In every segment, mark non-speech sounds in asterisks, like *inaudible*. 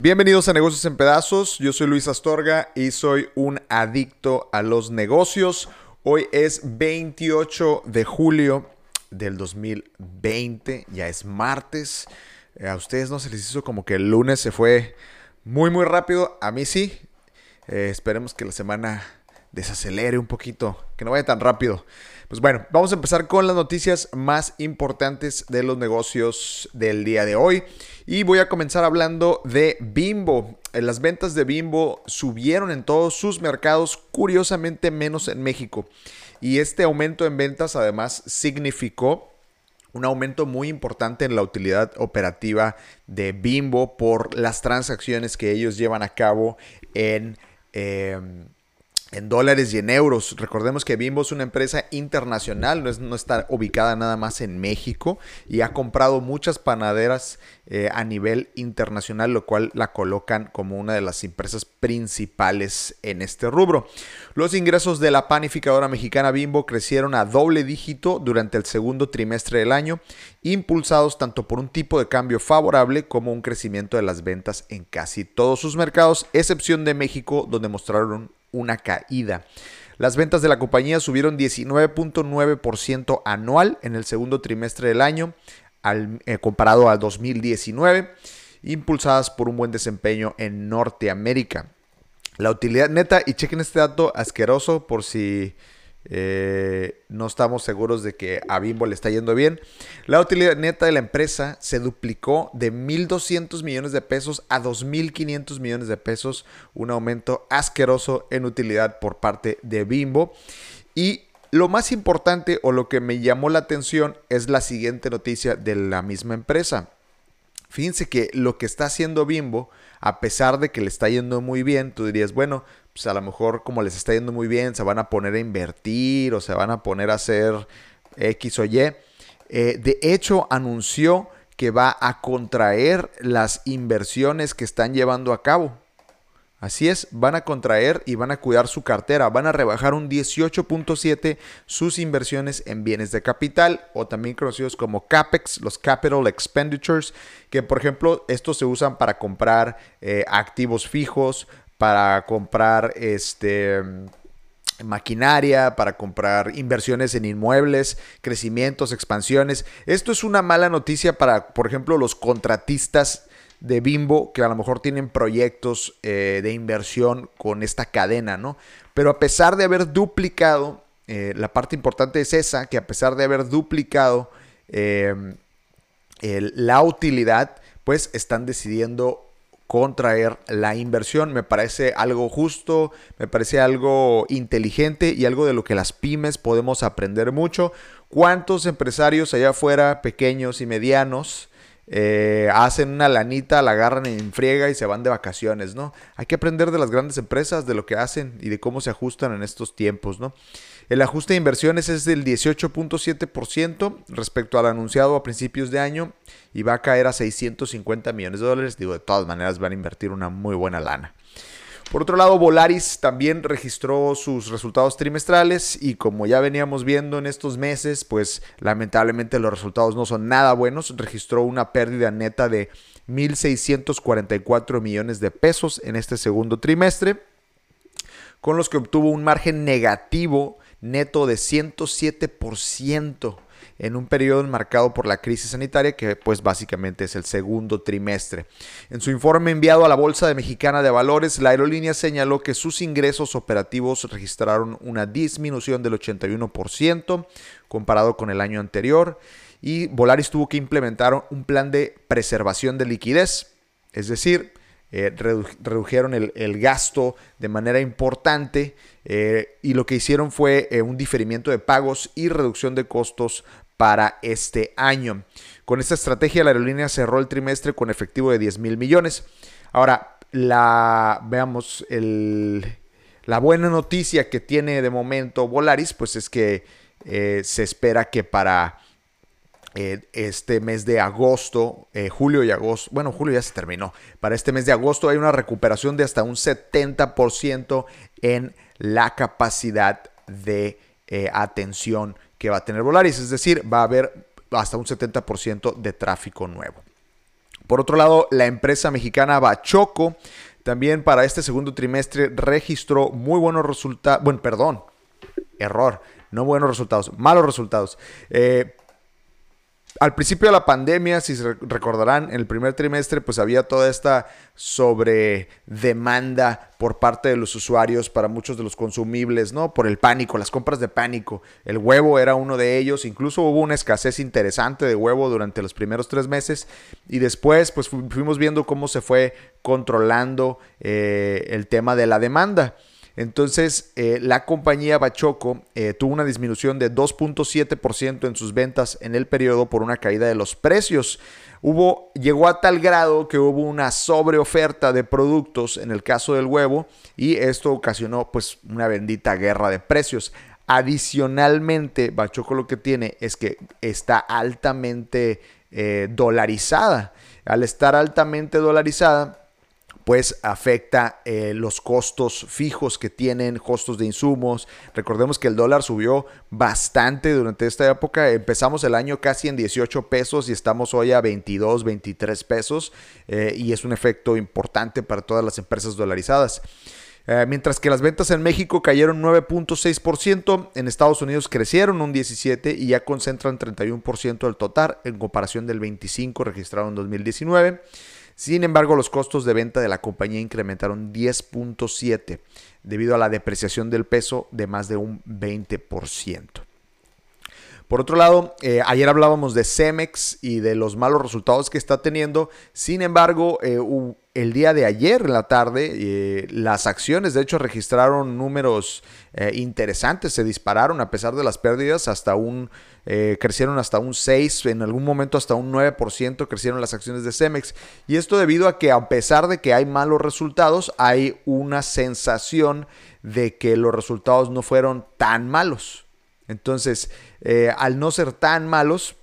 Bienvenidos a Negocios en Pedazos, yo soy Luis Astorga y soy un adicto a los negocios. Hoy es 28 de julio del 2020, ya es martes. Eh, a ustedes no se les hizo como que el lunes se fue muy muy rápido, a mí sí. Eh, esperemos que la semana desacelere un poquito, que no vaya tan rápido. Pues bueno, vamos a empezar con las noticias más importantes de los negocios del día de hoy. Y voy a comenzar hablando de Bimbo. Eh, las ventas de Bimbo subieron en todos sus mercados, curiosamente menos en México. Y este aumento en ventas además significó un aumento muy importante en la utilidad operativa de Bimbo por las transacciones que ellos llevan a cabo en... Em, en dólares y en euros. Recordemos que Bimbo es una empresa internacional, no, es, no está ubicada nada más en México y ha comprado muchas panaderas eh, a nivel internacional, lo cual la colocan como una de las empresas principales en este rubro. Los ingresos de la panificadora mexicana Bimbo crecieron a doble dígito durante el segundo trimestre del año, impulsados tanto por un tipo de cambio favorable como un crecimiento de las ventas en casi todos sus mercados, excepción de México, donde mostraron una caída. Las ventas de la compañía subieron 19.9% anual en el segundo trimestre del año eh, comparado al 2019, impulsadas por un buen desempeño en Norteamérica. La utilidad neta, y chequen este dato asqueroso por si eh, no estamos seguros de que a Bimbo le está yendo bien. La utilidad neta de la empresa se duplicó de 1.200 millones de pesos a 2.500 millones de pesos, un aumento asqueroso en utilidad por parte de Bimbo. Y lo más importante o lo que me llamó la atención es la siguiente noticia de la misma empresa. Fíjense que lo que está haciendo Bimbo, a pesar de que le está yendo muy bien, tú dirías, bueno, pues a lo mejor como les está yendo muy bien, se van a poner a invertir o se van a poner a hacer X o Y. Eh, de hecho, anunció que va a contraer las inversiones que están llevando a cabo. Así es, van a contraer y van a cuidar su cartera, van a rebajar un 18.7 sus inversiones en bienes de capital o también conocidos como CAPEX, los Capital Expenditures, que por ejemplo estos se usan para comprar eh, activos fijos, para comprar este maquinaria, para comprar inversiones en inmuebles, crecimientos, expansiones. Esto es una mala noticia para, por ejemplo, los contratistas de Bimbo que a lo mejor tienen proyectos eh, de inversión con esta cadena, ¿no? Pero a pesar de haber duplicado, eh, la parte importante es esa, que a pesar de haber duplicado eh, la utilidad, pues están decidiendo contraer la inversión. Me parece algo justo, me parece algo inteligente y algo de lo que las pymes podemos aprender mucho. ¿Cuántos empresarios allá afuera, pequeños y medianos, eh, hacen una lanita, la agarran en friega y se van de vacaciones, ¿no? Hay que aprender de las grandes empresas, de lo que hacen y de cómo se ajustan en estos tiempos, ¿no? El ajuste de inversiones es del 18.7% respecto al anunciado a principios de año y va a caer a 650 millones de dólares. Digo, de todas maneras van a invertir una muy buena lana. Por otro lado, Volaris también registró sus resultados trimestrales y como ya veníamos viendo en estos meses, pues lamentablemente los resultados no son nada buenos. Registró una pérdida neta de 1.644 millones de pesos en este segundo trimestre, con los que obtuvo un margen negativo neto de 107% en un periodo marcado por la crisis sanitaria que pues básicamente es el segundo trimestre. En su informe enviado a la Bolsa de Mexicana de Valores, la aerolínea señaló que sus ingresos operativos registraron una disminución del 81% comparado con el año anterior y Volaris tuvo que implementar un plan de preservación de liquidez, es decir, eh, redujeron el, gasto de manera importante eh, y lo que hicieron fue eh, un diferimiento de pagos y reducción de costos para este año. Con esta estrategia la aerolínea cerró el trimestre con efectivo de 10 mil millones. Ahora, la, veamos la buena noticia que tiene de momento Volaris, pues es que se espera que para eh, este mes de agosto, eh, julio y agosto, bueno, julio ya se terminó. Para este mes de agosto hay una recuperación de hasta un 70% en la capacidad de eh, atención que va a tener Volaris. Es decir, va a haber hasta un 70% de tráfico nuevo. Por otro lado, la empresa mexicana Bachoco también para este segundo trimestre registró muy buenos resultados. Bueno, perdón, error, no buenos resultados, malos resultados. Al principio de la pandemia, si se recordarán, en el primer trimestre, pues había toda esta sobre demanda por parte de los usuarios para muchos de los consumibles, ¿no? Por el pánico, las compras de pánico. El huevo era uno de ellos. Incluso hubo una escasez interesante de huevo durante los primeros tres meses. Y después, pues fuimos viendo cómo se fue controlando eh, el tema de la demanda. Entonces, eh, la compañía Bachoco eh, tuvo una disminución de 2.7% en sus ventas en el periodo por una caída de los precios. Hubo, llegó a tal grado que hubo una sobreoferta de productos en el caso del huevo y esto ocasionó pues una bendita guerra de precios. Adicionalmente, Bachoco lo que tiene es que está altamente eh, dolarizada. Al estar altamente dolarizada, pues afecta eh, los costos fijos que tienen, costos de insumos. Recordemos que el dólar subió bastante durante esta época. Empezamos el año casi en 18 pesos y estamos hoy a 22, 23 pesos. Eh, y es un efecto importante para todas las empresas dolarizadas. Eh, mientras que las ventas en México cayeron 9.6%, en Estados Unidos crecieron un 17% y ya concentran 31% del total en comparación del 25% registrado en 2019. Sin embargo, los costos de venta de la compañía incrementaron 10.7 debido a la depreciación del peso de más de un 20%. Por otro lado, eh, ayer hablábamos de Cemex y de los malos resultados que está teniendo. Sin embargo, eh, el día de ayer en la tarde, eh, las acciones de hecho registraron números interesantes, se dispararon a pesar de las pérdidas hasta un, crecieron hasta un 6, en algún momento hasta un 9% crecieron las acciones de Cemex. Y esto debido a que a pesar de que hay malos resultados, hay una sensación de que los resultados no fueron tan malos. Entonces, eh, al no ser tan malos,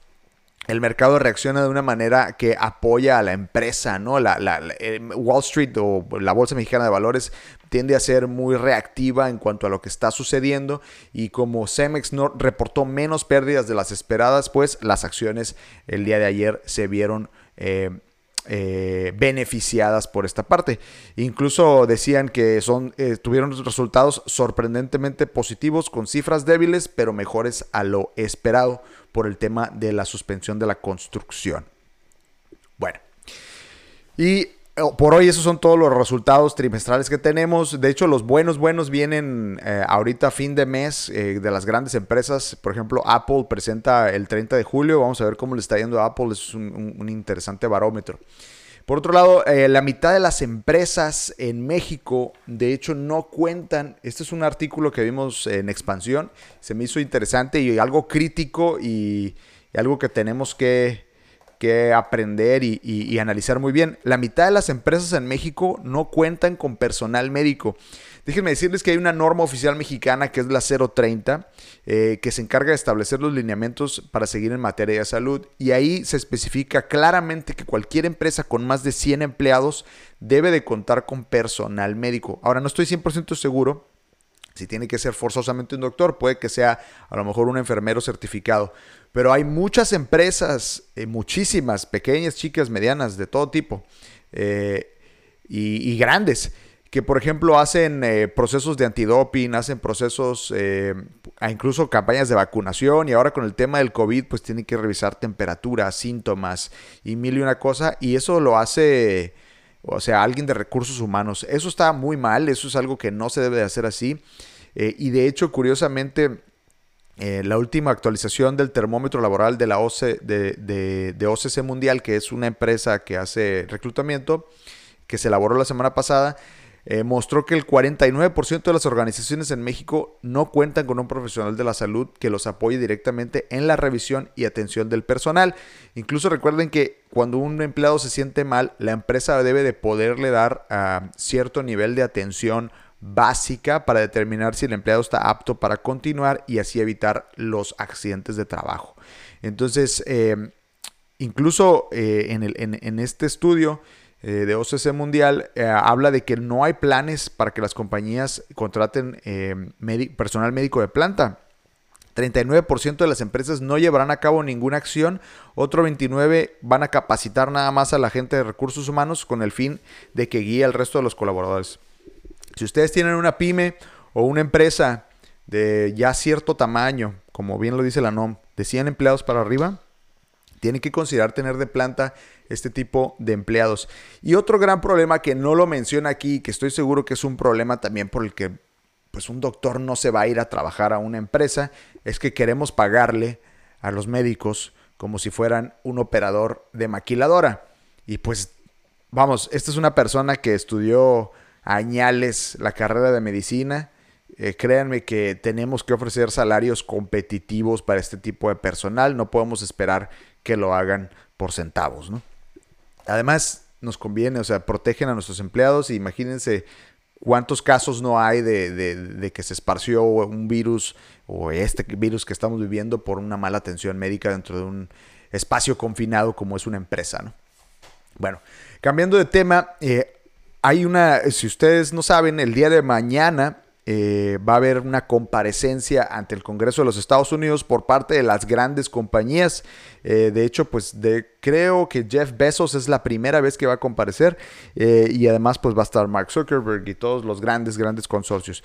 el mercado reacciona de una manera que apoya a la empresa, ¿no? La, eh, Wall Street o la Bolsa Mexicana de Valores tiende a ser muy reactiva en cuanto a lo que está sucediendo y como Cemex no reportó menos pérdidas de las esperadas, pues las acciones el día de ayer se vieron eh, eh, beneficiadas por esta parte. Incluso decían que son, eh, tuvieron resultados sorprendentemente positivos con cifras débiles, pero mejores a lo esperado por el tema de la suspensión de la construcción. Bueno, y por hoy esos son todos los resultados trimestrales que tenemos. De hecho, los buenos, buenos vienen eh, ahorita fin de mes eh, de las grandes empresas. Por ejemplo, Apple presenta el 30 de julio. Vamos a ver cómo le está yendo a Apple. Es un, interesante barómetro. Por otro lado, eh, la mitad de las empresas en México, de hecho, no cuentan. Este es un artículo que vimos en expansión. Se me hizo interesante y algo crítico y algo que tenemos que que aprender y, analizar muy bien. La mitad de las empresas en México no cuentan con personal médico. Déjenme decirles que hay una norma oficial mexicana que es la 030, eh, que se encarga de establecer los lineamientos para seguir en materia de salud. Y ahí se especifica claramente que cualquier empresa con más de 100 empleados debe de contar con personal médico. Ahora, no estoy 100% seguro si tiene que ser forzosamente un doctor, puede que sea a lo mejor un enfermero certificado. Pero hay muchas empresas, eh, muchísimas, pequeñas, chicas, medianas, de todo tipo, eh, y, grandes, que por ejemplo hacen eh, procesos de antidoping, hacen procesos, incluso campañas de vacunación, y ahora con el tema del COVID, pues tienen que revisar temperatura, síntomas y mil y una cosa, y eso lo hace o sea, alguien de recursos humanos. Eso está muy mal, eso es algo que no se debe de hacer así. Eh, y de hecho, curiosamente, eh, la última actualización del termómetro laboral de la OC, de, de, OCC Mundial, que es una empresa que hace reclutamiento, que se elaboró la semana pasada, eh, mostró que el 49% de las organizaciones en México no cuentan con un profesional de la salud que los apoye directamente en la revisión y atención del personal. Incluso recuerden que cuando un empleado se siente mal, la empresa debe de poderle dar ah, cierto nivel de atención básica para determinar si el empleado está apto para continuar y así evitar los accidentes de trabajo. Entonces, eh, incluso eh, en, este estudio, eh, de OCC Mundial eh, habla de que no hay planes para que las compañías contraten eh, personal médico de planta. 39% de las empresas no llevarán a cabo ninguna acción, otro 29% van a capacitar nada más a la gente de recursos humanos con el fin de que guíe al resto de los colaboradores. Si ustedes tienen una pyme o una empresa de ya cierto tamaño, como bien lo dice la NOM, de 100 empleados para arriba, tienen que considerar tener de planta este tipo de empleados. Y otro gran problema que no lo menciona aquí, que estoy seguro que es un problema también por el que pues un doctor no se va a ir a trabajar a una empresa, es que queremos pagarle a los médicos como si fueran un operador de maquiladora. Y pues, vamos, esta es una persona que estudió añales la carrera de medicina. Eh, créanme que tenemos que ofrecer salarios competitivos para este tipo de personal. No podemos esperar que lo hagan por centavos, ¿no? Además, nos conviene, o sea, protegen a nuestros empleados. imagínense ¿Cuántos casos no hay de, que se esparció un virus o este virus que estamos viviendo por una mala atención médica dentro de un espacio confinado como es una empresa? ¿no? Bueno, cambiando de tema, eh, hay una, si ustedes no saben, el día de mañana eh, va a haber una comparecencia ante el Congreso de los Estados Unidos por parte de las grandes compañías. Eh, de hecho, pues creo que Jeff Bezos es la primera vez que va a comparecer eh, y además pues va a estar Mark Zuckerberg y todos los grandes, grandes consorcios.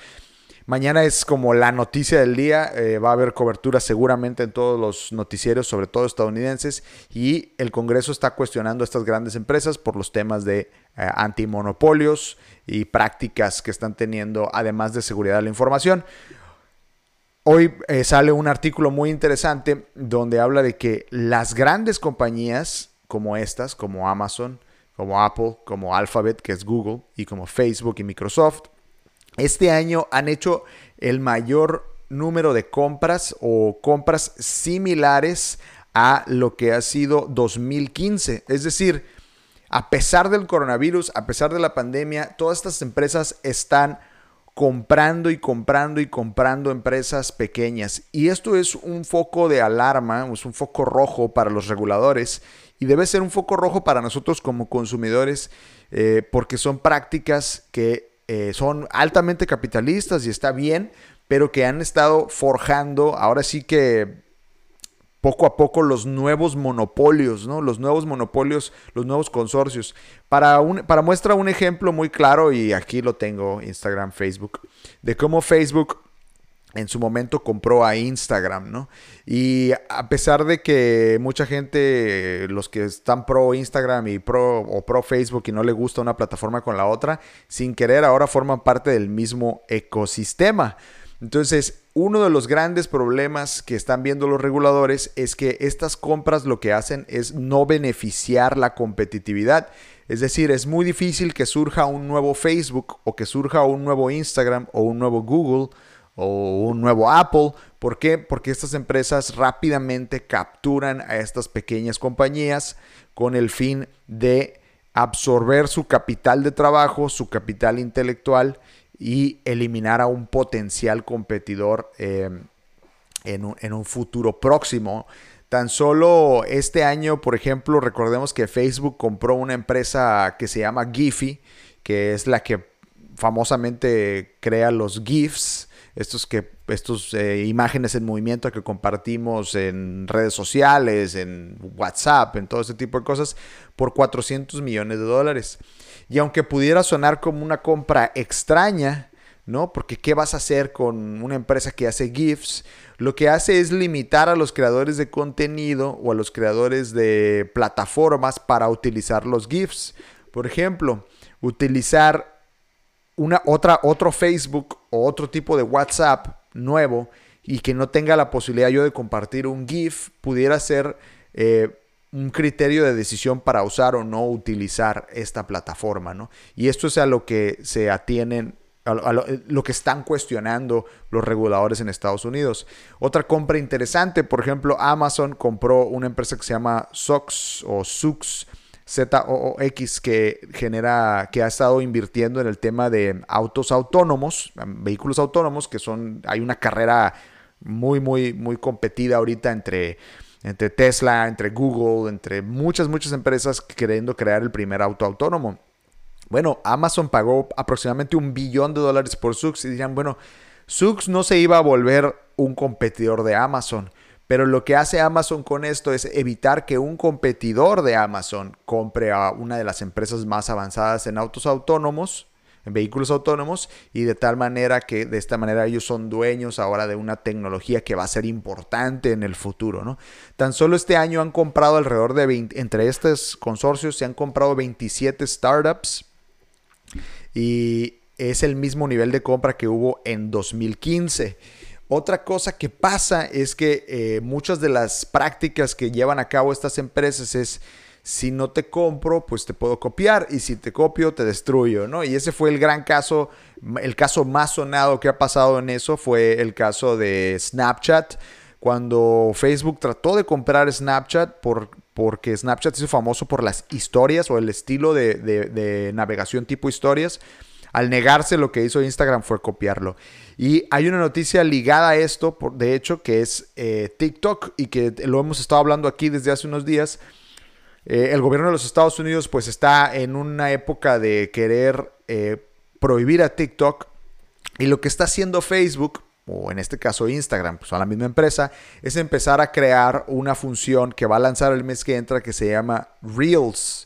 Mañana es como la noticia del día, va a haber cobertura seguramente en todos los noticieros, sobre todo estadounidenses, y el Congreso está cuestionando a estas grandes empresas por los temas de antimonopolios, y prácticas que están teniendo, además de seguridad de la información. Hoy eh, sale un artículo muy interesante donde habla de que las grandes compañías como estas, como Amazon, como Apple, como Alphabet, que es Google, y como Facebook y Microsoft, este año han hecho el mayor número de compras o compras similares a lo que ha sido 2015. Es decir, a pesar del coronavirus, a pesar de la pandemia, todas estas empresas están comprando y comprando y comprando empresas pequeñas. Y esto es un foco de alarma, es un foco rojo para los reguladores y debe ser un foco rojo para nosotros como consumidores eh, porque son prácticas que eh, son altamente capitalistas y está bien, pero que han estado forjando, ahora sí que poco a poco los nuevos monopolios, ¿no? Los nuevos monopolios, los nuevos consorcios. Para, para muestra un ejemplo muy claro, y aquí lo tengo, Instagram, Facebook, de cómo Facebook en su momento compró a Instagram, ¿no? Y a pesar de que mucha gente, los que están pro Instagram y pro o pro Facebook y no le gusta una plataforma con la otra, sin querer ahora forman parte del mismo ecosistema. Entonces, uno de los grandes problemas que están viendo los reguladores es que estas compras lo que hacen es no beneficiar la competitividad. Es decir, es muy difícil que surja un nuevo Facebook o que surja un nuevo Instagram o un nuevo Google o un nuevo Apple. ¿Por qué? Porque estas empresas rápidamente capturan a estas pequeñas compañías con el fin de absorber su capital de trabajo, su capital intelectual y eliminar a un potencial competidor eh, en, un, futuro próximo. Tan solo este año, por ejemplo, recordemos que Facebook compró una empresa que se llama Giphy, que es la que famosamente crea los GIFs, estos que estos eh, imágenes en movimiento que compartimos en redes sociales, en WhatsApp, en todo ese tipo de cosas, por 400 millones de dólares. Y aunque pudiera sonar como una compra extraña, ¿no? Porque ¿qué vas a hacer con una empresa que hace GIFs? Lo que hace es limitar a los creadores de contenido o a los creadores de plataformas para utilizar los GIFs. Por ejemplo, utilizar una, otra, otro Facebook otro tipo de WhatsApp nuevo y que no tenga la posibilidad yo de compartir un GIF pudiera ser eh, un criterio de decisión para usar o no utilizar esta plataforma, ¿no? Y esto es a lo que se atienen, a lo, que están cuestionando los reguladores en Estados Unidos. Otra compra interesante, por ejemplo, Amazon compró una empresa que se llama Sox o Sux, Z-O-O-X, que genera, que ha estado invirtiendo en el tema de autos autónomos, vehículos autónomos, que son, hay una carrera muy, muy, muy competida ahorita entre entre Tesla, entre Google, entre muchas, muchas empresas queriendo crear el primer auto autónomo. Bueno, Amazon pagó aproximadamente un billón de dólares por Sux y dirán, bueno, Sux no se iba a volver un competidor de Amazon. Pero lo que hace Amazon con esto es evitar que un competidor de Amazon compre a una de las empresas más avanzadas en autos autónomos, en vehículos autónomos, y de tal manera que de esta manera ellos son dueños ahora de una tecnología que va a ser importante en el futuro. ¿no? Tan solo este año han comprado alrededor de 20, entre estos consorcios se han comprado 27 startups y es el mismo nivel de compra que hubo en 2015. Otra cosa que pasa es que eh, muchas de las prácticas que llevan a cabo estas empresas es si no te compro, pues te puedo copiar y si te copio, te destruyo, ¿no? Y ese fue el gran caso, el caso más sonado que ha pasado en eso fue el caso de Snapchat, cuando Facebook trató de comprar Snapchat por, porque Snapchat es famoso por las historias o el estilo de, de navegación tipo historias. Al negarse lo que hizo Instagram fue copiarlo. Y hay una noticia ligada a esto, de hecho, que es eh, TikTok y que lo hemos estado hablando aquí desde hace unos días. Eh, el gobierno de los Estados Unidos pues está en una época de querer eh, prohibir a TikTok y lo que está haciendo Facebook o en este caso Instagram, pues son la misma empresa, es empezar a crear una función que va a lanzar el mes que entra que se llama Reels.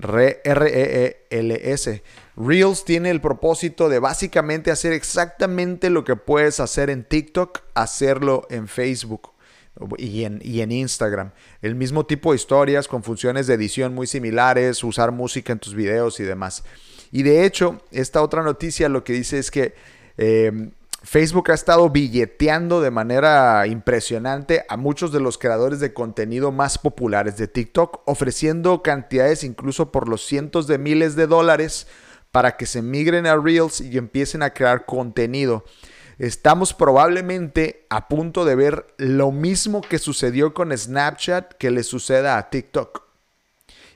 R-E-E-L-S. Reels tiene el propósito de básicamente hacer exactamente lo que puedes hacer en TikTok, hacerlo en Facebook. Y en, Instagram. El mismo tipo de historias con funciones de edición muy similares, usar música en tus videos y demás. Y de hecho, esta otra noticia lo que dice es que eh, Facebook ha estado billeteando de manera impresionante a muchos de los creadores de contenido más populares de TikTok, ofreciendo cantidades incluso por los cientos de miles de dólares para que se migren a Reels y empiecen a crear contenido. Estamos probablemente a punto de ver lo mismo que sucedió con Snapchat que le suceda a TikTok.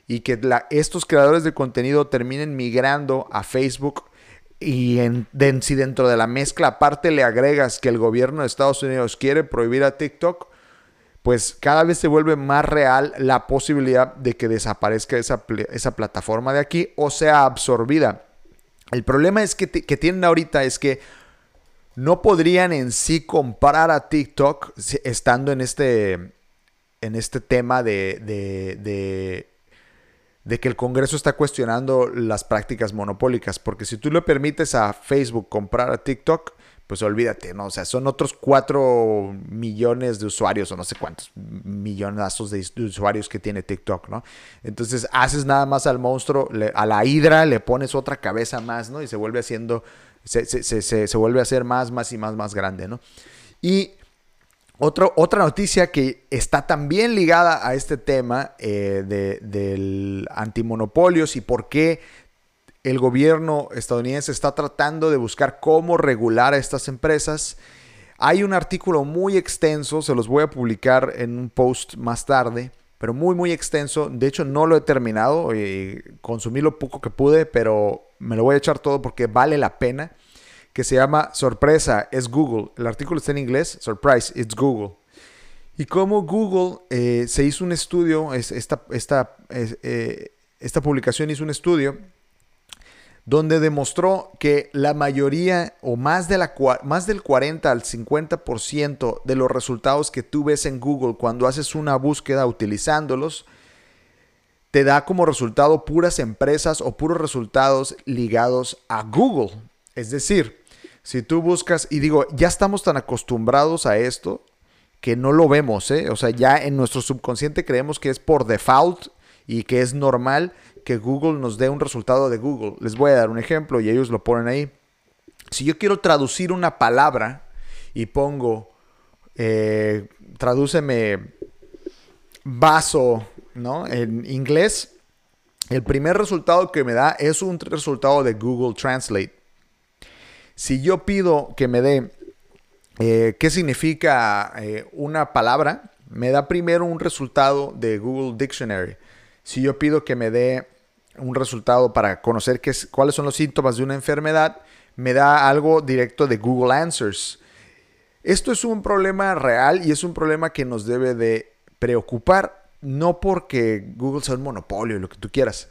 Y que estos creadores de contenido terminen migrando a Facebook y en, si dentro de la mezcla aparte le agregas que el gobierno de Estados Unidos quiere prohibir a TikTok, pues cada vez se vuelve más real la posibilidad de que desaparezca esa, esa plataforma de aquí o sea absorbida. El problema es que, que, tienen ahorita es que no podrían en sí comprar a TikTok estando en este, en este tema de de que el Congreso está cuestionando las prácticas monopólicas, porque si tú le permites a Facebook comprar a TikTok, pues olvídate, ¿no? O sea, son otros 4 millones de usuarios o no sé cuántos millonazos de, usuarios que tiene TikTok, ¿no? Entonces haces nada más al monstruo, a la hidra le pones otra cabeza más, ¿no? Y se vuelve haciendo, se, se, se, se vuelve a hacer más, más y más, más grande, ¿no? Y otra noticia que está también ligada a este tema eh, de, del antimonopolios y por qué el gobierno estadounidense está tratando de buscar cómo regular a estas empresas. Hay un artículo muy extenso, se los voy a publicar en un post más tarde, pero muy, muy extenso. De hecho, no lo he terminado, y eh, consumí lo poco que pude, pero me lo voy a echar todo porque vale la pena que se llama Sorpresa, es Google. El artículo está en inglés, Surprise, it's Google. Y como Google eh, se hizo un estudio, esta, esta, eh, esta publicación hizo un estudio donde demostró que la mayoría o más, de la, más del 40 al 50% de los resultados que tú ves en Google cuando haces una búsqueda utilizándolos, te da como resultado puras empresas o puros resultados ligados a Google. Es decir, si tú buscas, y digo, ya estamos tan acostumbrados a esto que no lo vemos, ¿eh? O sea, ya en nuestro subconsciente creemos que es por default y que es normal que Google nos dé un resultado de Google. Les voy a dar un ejemplo y ellos lo ponen ahí. Si yo quiero traducir una palabra y pongo, eh, tradúceme vaso, ¿no? En inglés, el primer resultado que me da es un resultado de Google Translate. Si yo pido que me dé eh, qué significa eh, una palabra, me da primero un resultado de Google Dictionary. Si yo pido que me dé un resultado para conocer qué es, cuáles son los síntomas de una enfermedad, me da algo directo de Google Answers. Esto es un problema real y es un problema que nos debe de preocupar, no porque Google sea un monopolio, lo que tú quieras,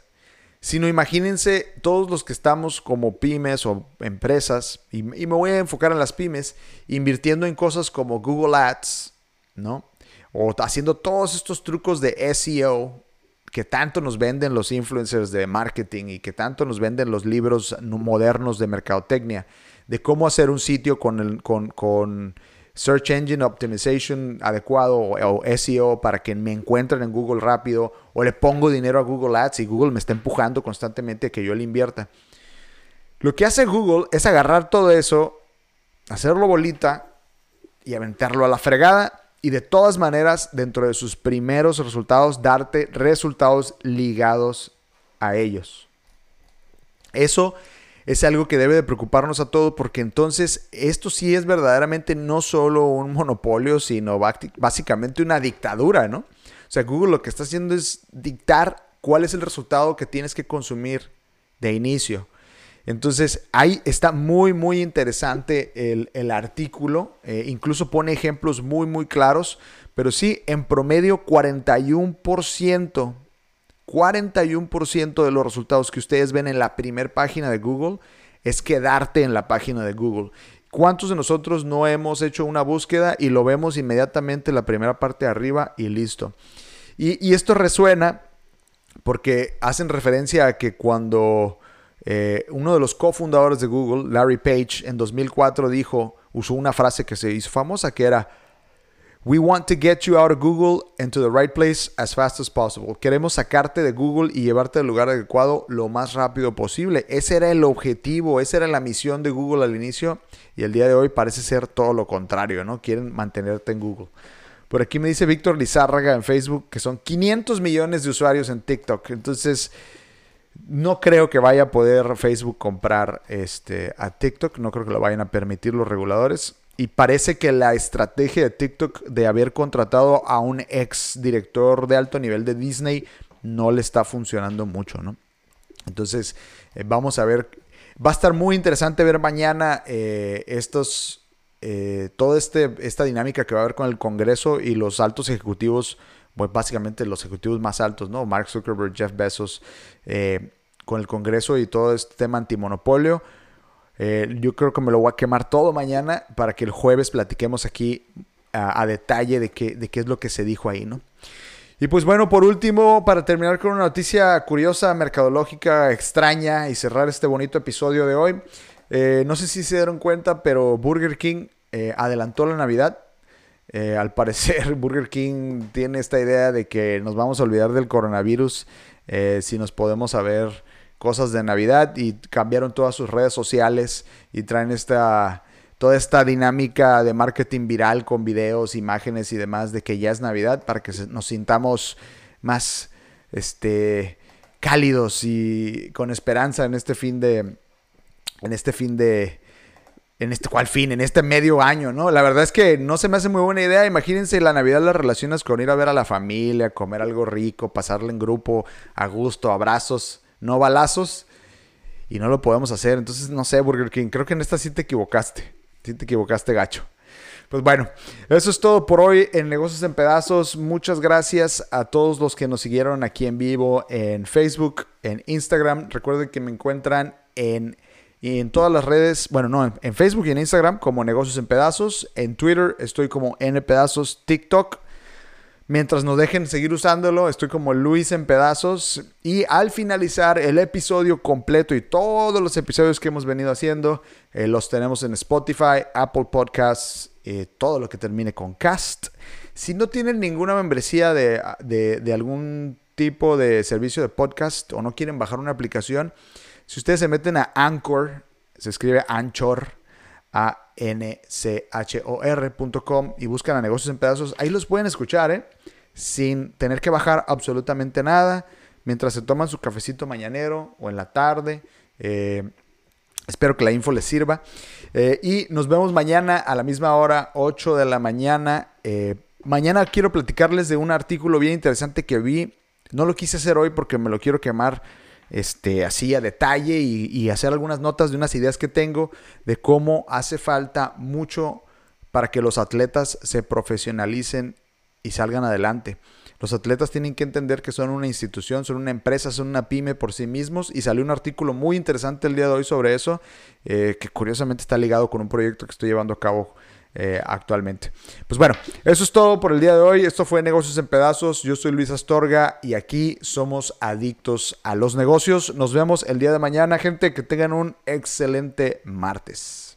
sino imagínense todos los que estamos como pymes o empresas, y, me voy a enfocar en las pymes, invirtiendo en cosas como Google Ads, ¿no? O haciendo todos estos trucos de SEO que tanto nos venden los influencers de marketing y que tanto nos venden los libros modernos de mercadotecnia, de cómo hacer un sitio con, el, con, con Search Engine Optimization adecuado o, SEO para que me encuentren en Google rápido o le pongo dinero a Google Ads y Google me está empujando constantemente a que yo le invierta. Lo que hace Google es agarrar todo eso, hacerlo bolita y aventarlo a la fregada y de todas maneras dentro de sus primeros resultados darte resultados ligados a ellos. Eso es algo que debe de preocuparnos a todos porque entonces esto sí es verdaderamente no solo un monopolio, sino básicamente una dictadura, ¿no? O sea, Google lo que está haciendo es dictar cuál es el resultado que tienes que consumir de inicio. Entonces, ahí está muy, muy interesante el, artículo. Eh, incluso pone ejemplos muy, muy claros. Pero sí, en promedio 41% 41% de los resultados que ustedes ven en la primera página de Google es quedarte en la página de Google. ¿Cuántos de nosotros no hemos hecho una búsqueda y lo vemos inmediatamente en la primera parte de arriba y listo? Y, esto resuena porque hacen referencia a que cuando eh, uno de los cofundadores de Google, Larry Page, en 2004 dijo, usó una frase que se hizo famosa que era, We want to get you out of Google and to the right place as fast as possible. Queremos sacarte de Google y llevarte al lugar adecuado lo más rápido posible. Ese era el objetivo, esa era la misión de Google al inicio y el día de hoy parece ser todo lo contrario, ¿no? Quieren mantenerte en Google. Por aquí me dice Víctor Lizárraga en Facebook que son 500 millones de usuarios en TikTok. Entonces, no creo que vaya a poder Facebook comprar este, a TikTok. No creo que lo vayan a permitir los reguladores. Y parece que la estrategia de TikTok de haber contratado a un ex director de alto nivel de Disney no le está funcionando mucho, ¿no? Entonces, eh, vamos a ver. Va a estar muy interesante ver mañana eh, estos. Eh, toda este, esta dinámica que va a haber con el Congreso y los altos ejecutivos, pues básicamente los ejecutivos más altos, ¿no? Mark Zuckerberg, Jeff Bezos, con el Congreso y todo este tema antimonopolio. Eh, yo creo que me lo voy a quemar todo mañana para que el jueves platiquemos aquí a, detalle de qué, de qué es lo que se dijo ahí, ¿no? Y pues bueno, por último, para terminar con una noticia curiosa, mercadológica, extraña y cerrar este bonito episodio de hoy, eh, no sé si se dieron cuenta, pero Burger King eh, adelantó la Navidad. al parecer, *laughs* Burger King tiene esta idea de que nos vamos a olvidar del coronavirus si nos podemos saber cosas de Navidad y cambiaron todas sus redes sociales y traen esta toda esta dinámica de marketing viral con videos, imágenes y demás de que ya es Navidad para que nos sintamos más este cálidos y con esperanza en este fin de en este fin de en este cual fin, en este medio año, ¿no? La verdad es que no se me hace muy buena idea. Imagínense la Navidad las relaciones con ir a ver a la familia, comer algo rico, pasarle en grupo, a gusto, abrazos no balazos. Y no lo podemos hacer. Entonces, no sé, Burger King. Creo que en esta sí te equivocaste. Sí te equivocaste, gacho. Pues bueno, eso es todo por hoy en Negocios en Pedazos. Muchas gracias a todos los que nos siguieron aquí en vivo en Facebook, en Instagram. Recuerden que me encuentran en, en todas las redes, bueno, no, en, Facebook y en Instagram como Negocios en Pedazos. En Twitter estoy como N Pedazos, TikTok Mientras nos dejen seguir usándolo, estoy como Luis en pedazos. Y al finalizar el episodio completo y todos los episodios que hemos venido haciendo, eh, los tenemos en Spotify, Apple Podcasts, eh, todo lo que termine con cast. Si no tienen ninguna membresía de, de, algún tipo de servicio de podcast o no quieren bajar una aplicación, si ustedes se meten a Anchor, se escribe Anchor, a n c h o rcom y buscan a negocios en pedazos, ahí los pueden escuchar, ¿eh? sin tener que bajar absolutamente nada, mientras se toman su cafecito mañanero o en la tarde. Eh, espero que la info les sirva. Eh, y nos vemos mañana a la misma hora, 8 de la mañana. mañana quiero platicarles de un artículo bien interesante que vi. No lo quise hacer hoy porque me lo quiero quemar este, así a detalle y, hacer algunas notas de unas ideas que tengo de cómo hace falta mucho para que los atletas se profesionalicen y salgan adelante. Los atletas tienen que entender que son una institución, son una empresa, son una pyme por sí mismos. Y salió un artículo muy interesante el día de hoy sobre eso, eh, que curiosamente está ligado con un proyecto que estoy llevando a cabo eh, actualmente. Pues bueno, eso es todo por el día de hoy. Esto fue Negocios en Pedazos. Yo soy Luis Astorga y aquí somos adictos a los negocios. Nos vemos el día de mañana, gente. Que tengan un excelente martes.